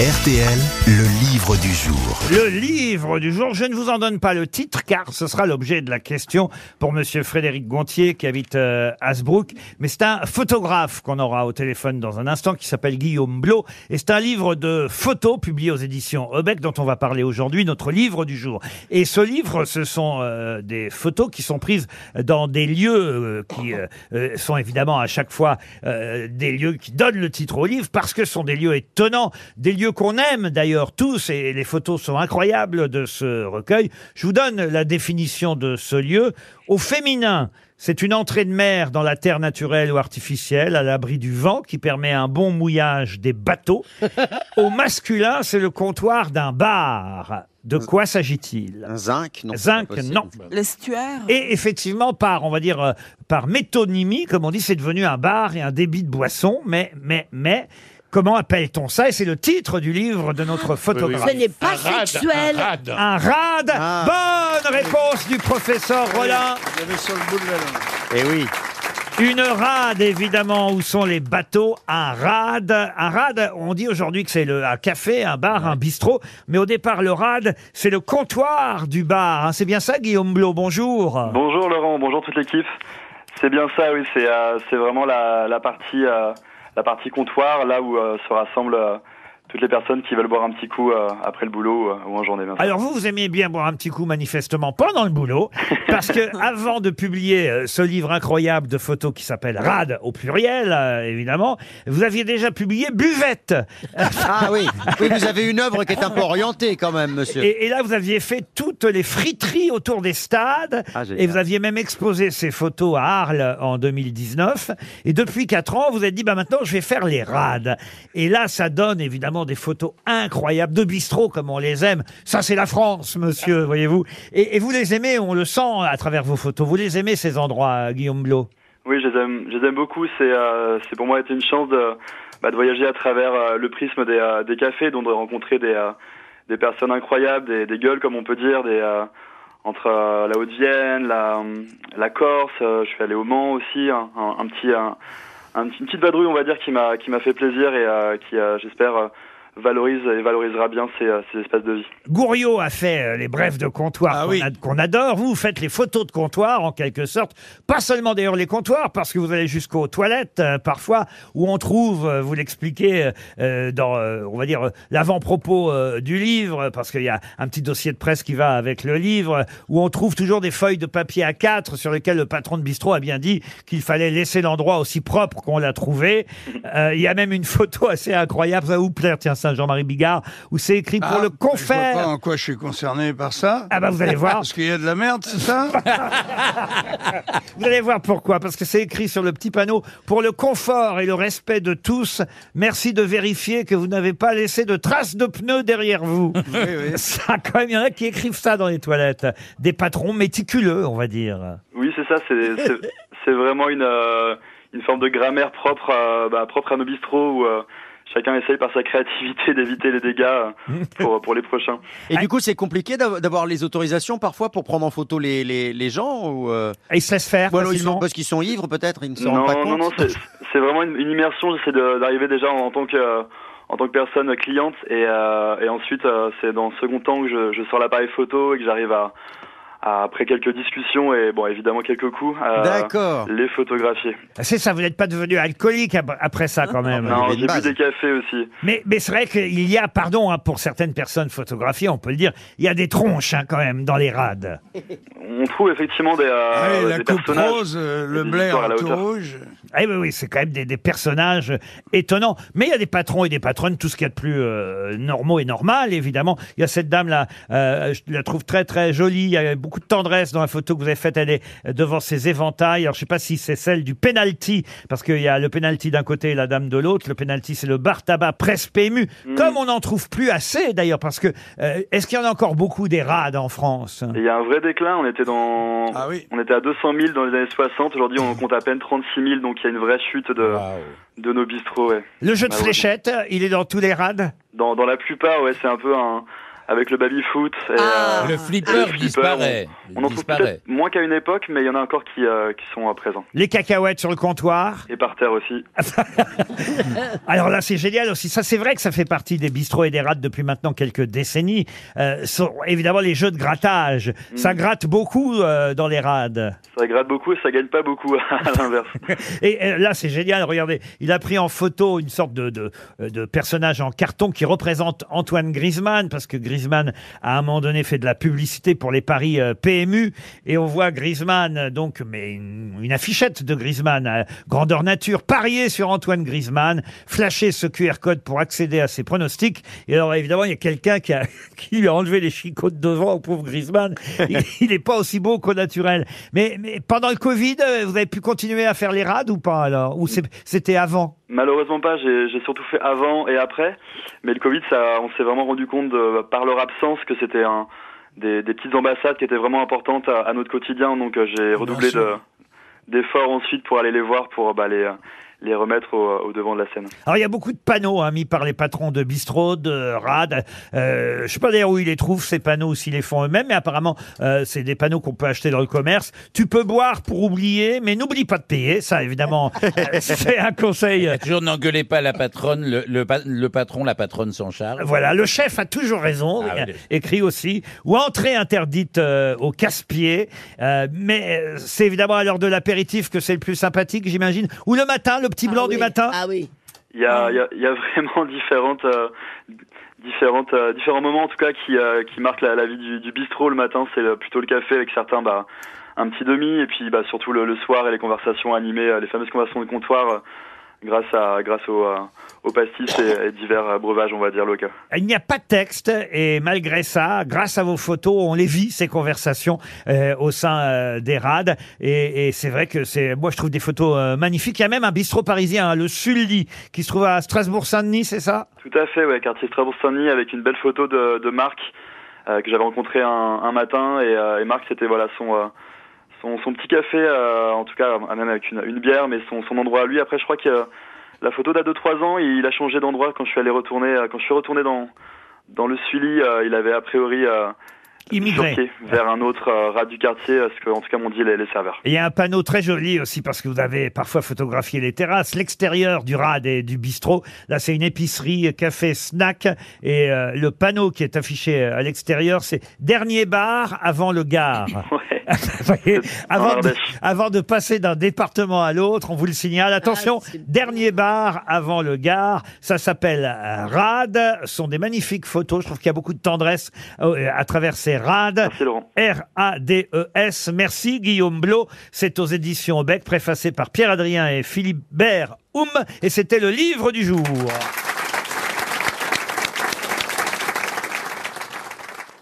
RTL, le livre du jour. Le livre du jour, je ne vous en donne pas le titre car ce sera l'objet de la question pour monsieur Frédéric Gontier qui habite euh, Hasbrook. Mais c'est un photographe qu'on aura au téléphone dans un instant qui s'appelle Guillaume Blot. Et c'est un livre de photos publié aux éditions Obec dont on va parler aujourd'hui, notre livre du jour. Et ce livre, ce sont euh, des photos qui sont prises dans des lieux euh, qui euh, sont évidemment à chaque fois des lieux qui donnent le titre au livre parce que ce sont des lieux étonnants, des lieux qu'on aime d'ailleurs tous et les photos sont incroyables de ce recueil. Je vous donne la définition de ce lieu. Au féminin, c'est une entrée de mer dans la terre naturelle ou artificielle, à l'abri du vent, qui permet un bon mouillage des bateaux. Au masculin, c'est le comptoir d'un bar. De quoi s'agit-il? Un zinc Non. Zinc, c'est pas possible. non. L'estuaire Et effectivement, par, on va dire, euh, par métonymie, comme on dit, c'est devenu un bar et un débit de boisson. Mais, mais, mais, comment appelle-t-on ça Et c'est le titre du livre de notre photographe. Ce n'est pas sexuel. Un rad. Ah. Bonne réponse du professeur Rollin. Eh oui. Une rade, évidemment, où sont les bateaux Un rad. Un rad, on dit aujourd'hui que c'est le- un café, un bar, un bistrot. Mais au départ, le rad, c'est le comptoir du bar. hein. C'est bien ça, Guillaume Blot Bonjour. Bonjour Laurent, bonjour toute l'équipe. C'est bien ça, oui, c'est euh, c'est vraiment la, la partie euh, la partie comptoir, là où euh, se rassemblent euh, toutes les personnes qui veulent boire un petit coup euh, après le boulot euh, ou en journée. Bien sûr. Alors vous, vous aimiez bien boire un petit coup manifestement pendant le boulot, parce que avant de publier euh, ce livre incroyable de photos qui s'appelle Rad au pluriel, euh, évidemment, vous aviez déjà publié Buvette. Ah oui. Oui, vous avez une œuvre qui est un peu orientée quand même, monsieur. Et, et là, vous aviez fait toutes les friteries autour des stades, Ah, génial. et vous aviez même exposé ces photos à Arles en 2019. Et depuis quatre ans, vous avez dit, bah maintenant, je vais faire les rades. Et là, ça donne évidemment des photos incroyables de bistrot comme on les aime. Ça, c'est la France, monsieur, voyez-vous. Et, vous les aimez, on le sent à travers vos photos. Vous les aimez ces endroits, Guillaume Blot. Oui, je les aime, je aime beaucoup. C'est euh, c'est pour moi été une chance de, bah, de voyager à travers euh, le prisme des, euh, des cafés, donc de rencontrer des, des personnes incroyables, des, des gueules comme on peut dire, des entre la Haute-Vienne, la, la Corse. je suis allé au Mans aussi, un, petit un, une petite vadrouille, on va dire, qui m'a qui m'a fait plaisir et euh, qui, j'espère, valorise et valorisera bien ces, euh, ces espaces de vie. Gouriot a fait euh, les brefs de comptoir qu'on ad- qu'on adore. Vous, vous faites les photos de comptoir en quelque sorte. Pas seulement d'ailleurs les comptoirs, parce que vous allez jusqu'aux toilettes euh, parfois où on trouve, euh, vous l'expliquez euh, dans, euh, on va dire, euh, l'avant-propos euh, du livre, parce qu'il y a un petit dossier de presse qui va avec le livre, où on trouve toujours des feuilles de papier A4 sur lesquelles le patron de bistrot a bien dit qu'il fallait laisser l'endroit aussi propre qu'on l'a trouvé. Euh, Il y a même une photo assez incroyable, ça va vous plaire, tiens ça, Jean-Marie Bigard, où c'est écrit pour Ah, le Je vois confère. pas en quoi je suis concerné par ça. Ah bah vous allez voir. Parce qu'il y a de la merde, c'est ça? Vous allez voir pourquoi, parce que c'est écrit sur le petit panneau pour le confort et le respect de tous. Merci de vérifier que vous n'avez pas laissé de traces de pneus derrière vous. Ça, quand même, il y en a qui écrivent ça dans les toilettes. Des patrons méticuleux, on va dire. Oui, c'est ça. C'est c'est- c'est vraiment une euh, une forme de grammaire propre à, bah, propre à nos bistrots où euh, chacun essaye par sa créativité d'éviter les dégâts euh, pour pour les prochains. Et du coup, c'est compliqué d'av- d'avoir les autorisations parfois pour prendre en photo les, les, les gens ou euh... Ils se laissent faire Ou alors ils facilement sont, parce qu'ils sont ivres peut-être, ils ne se Non, rendent pas non, compte. non, c'est c'est vraiment une, une immersion. J'essaie d'arriver déjà en, en tant que euh, en tant que personne cliente et, euh, et ensuite euh, c'est dans le second temps que je, je sors l'appareil photo et que j'arrive à, après quelques discussions et bon évidemment quelques coups D'accord. les photographier. C'est ça, vous n'êtes pas devenu alcoolique ap- après ça quand même. Non, j'ai bu des cafés aussi. Mais, mais c'est vrai qu'il y a, pardon, hein, pour certaines personnes photographiées, on peut le dire, il y a des tronches hein, quand même dans les rades. On trouve effectivement des, euh, Ah oui, la des coupe personnages. rose, euh, le des Blair histoires à la tout hauteur. rouge. Ah oui, oui, c'est quand même des, des personnages étonnants. Mais il y a des patrons et des patronnes, tout ce qu'il y a de plus euh, normaux et normal, évidemment. Il y a cette dame-là, euh, je la trouve très, très jolie. Il y a beaucoup de tendresse dans la photo que vous avez faite. Elle est devant ses éventails. Alors, je sais pas si c'est celle du penalty, parce qu'il y a le penalty d'un côté et la dame de l'autre. Le penalty, c'est le bar tabac presse PMU. Comme on n'en trouve plus assez, d'ailleurs, parce que euh, est-ce qu'il y en a encore beaucoup des rades en France? Il y a un vrai déclin. On était dans, on était à 200 000 dans les années 60. Aujourd'hui, on compte à peine 36 000. Donc il y a une vraie chute de de nos bistrots. Ouais. Le jeu de Malheureusement. fléchettes, il est dans tous les rades? Dans, dans la plupart, ouais, c'est un peu un, avec le baby-foot. et, Ah. euh, Le flipper flipper, disparaît. on, en trouve disparaît. peut-être moins qu'à une époque, mais il y en a encore qui, euh, qui sont euh, présents. Les cacahuètes sur le comptoir. Et par terre aussi. Alors là, c'est génial aussi. Ça, c'est vrai que ça fait partie des bistrots et des rades depuis maintenant quelques décennies. Euh, sont évidemment les jeux de grattage. Ça gratte beaucoup euh, dans les rades. Ça gratte beaucoup et ça gagne pas beaucoup à l'inverse. Et là, c'est génial. Regardez, il a pris en photo une sorte de, de, de personnage en carton qui représente Antoine Griezmann, parce que Griezmann, à un moment donné, fait de la publicité pour les paris euh, PMU. Et on voit Griezmann, euh, donc, mais une, une affichette de Griezmann, euh, grandeur nature, parier sur Antoine Griezmann, flasher ce QR code pour accéder à ses pronostics. Et alors, évidemment, il y a quelqu'un qui, a, qui lui a enlevé les chicots de devant au pauvre Griezmann. Il n'est pas aussi beau qu'au naturel. Mais, mais pendant le Covid, euh, vous avez pu continuer à faire les rades ou pas alors? Ou c'est- c'était avant? Malheureusement pas, j'ai surtout fait avant et après. Mais le Covid, ça, on s'est vraiment rendu compte de, par leur absence que c'était un, des, des petites ambassades qui étaient vraiment importantes à, à notre quotidien. Donc euh, j'ai redoublé de d'efforts ensuite pour aller les voir, pour bah, les, les remettre au, au devant de la scène. Alors il y a beaucoup de panneaux hein, mis par les patrons de bistrot, de rad. Euh, je sais pas d'ailleurs où ils les trouvent ces panneaux, ou s'ils les font eux-mêmes, mais apparemment euh, c'est des panneaux qu'on peut acheter dans le commerce. Tu peux boire pour oublier, mais n'oublie pas de payer. Ça évidemment, euh, c'est un conseil. Toujours n'engueulez pas la patronne, le, le le patron, la patronne s'en charge. Voilà, le chef a toujours raison, Ah oui. écrit aussi, ou entrée interdite euh, au casse-pied. Euh, mais euh, c'est évidemment à l'heure de l'apéritif que c'est le plus sympathique, j'imagine. Ou le matin, le petit blanc Ah du oui. matin. Ah oui. Il y a, il y a, il y a vraiment différentes, euh, différentes, euh, différents moments en tout cas qui, euh, qui marquent la, la vie du, du bistrot. Le matin, c'est plutôt le café avec certains, bah, un petit demi, et puis bah, surtout le, le soir et les conversations animées, euh, les fameuses conversations de comptoir, euh, grâce à, grâce au, euh, au pastis et, et divers euh, breuvages, on va dire locaux. Il n'y a pas de texte et malgré ça, grâce à vos photos, on les vit ces conversations euh, au sein euh, des rades et, et c'est vrai que c'est moi je trouve des photos euh, magnifiques. Il y a même un bistrot parisien, hein, le Sully, qui se trouve à Strasbourg-Saint-Denis, c'est ça? Tout à fait, ouais, quartier Strasbourg-Saint-Denis avec une belle photo de, de Marc euh, que j'avais rencontré un, un matin et, euh, et Marc c'était voilà son, euh, son son petit café, euh, en tout cas même avec une, une bière, mais son, son endroit à lui. Après je crois que euh, la photo date de trois ans et il a changé d'endroit quand je suis allé retourner euh, quand je suis retourné dans dans le Sully, euh, il avait a priori euh, Immigré. vers un autre euh, rad du quartier, ce que en tout cas m'ont dit les, les serveurs. Et il y a un panneau très joli aussi parce que vous avez parfois photographié les terrasses, l'extérieur du rad et du bistrot. Là, c'est une épicerie, café, snack. Et euh, le panneau qui est affiché à l'extérieur, c'est dernier bar avant le gare. Ouais. Vous voyez, avant, de, avant de passer d'un département à l'autre, on vous le signale. Attention, Ah, c'est- dernier bar avant le gare. Ça s'appelle euh, Rad. Ce sont des magnifiques photos. Je trouve qu'il y a beaucoup de tendresse euh, à travers ces rades. Merci Laurent. R-A-D-E-S. E Merci Guillaume Blot. C'est aux éditions Beck, préfacé par Pierre-Adrien et Philippe Bert Oum. Et c'était le livre du jour.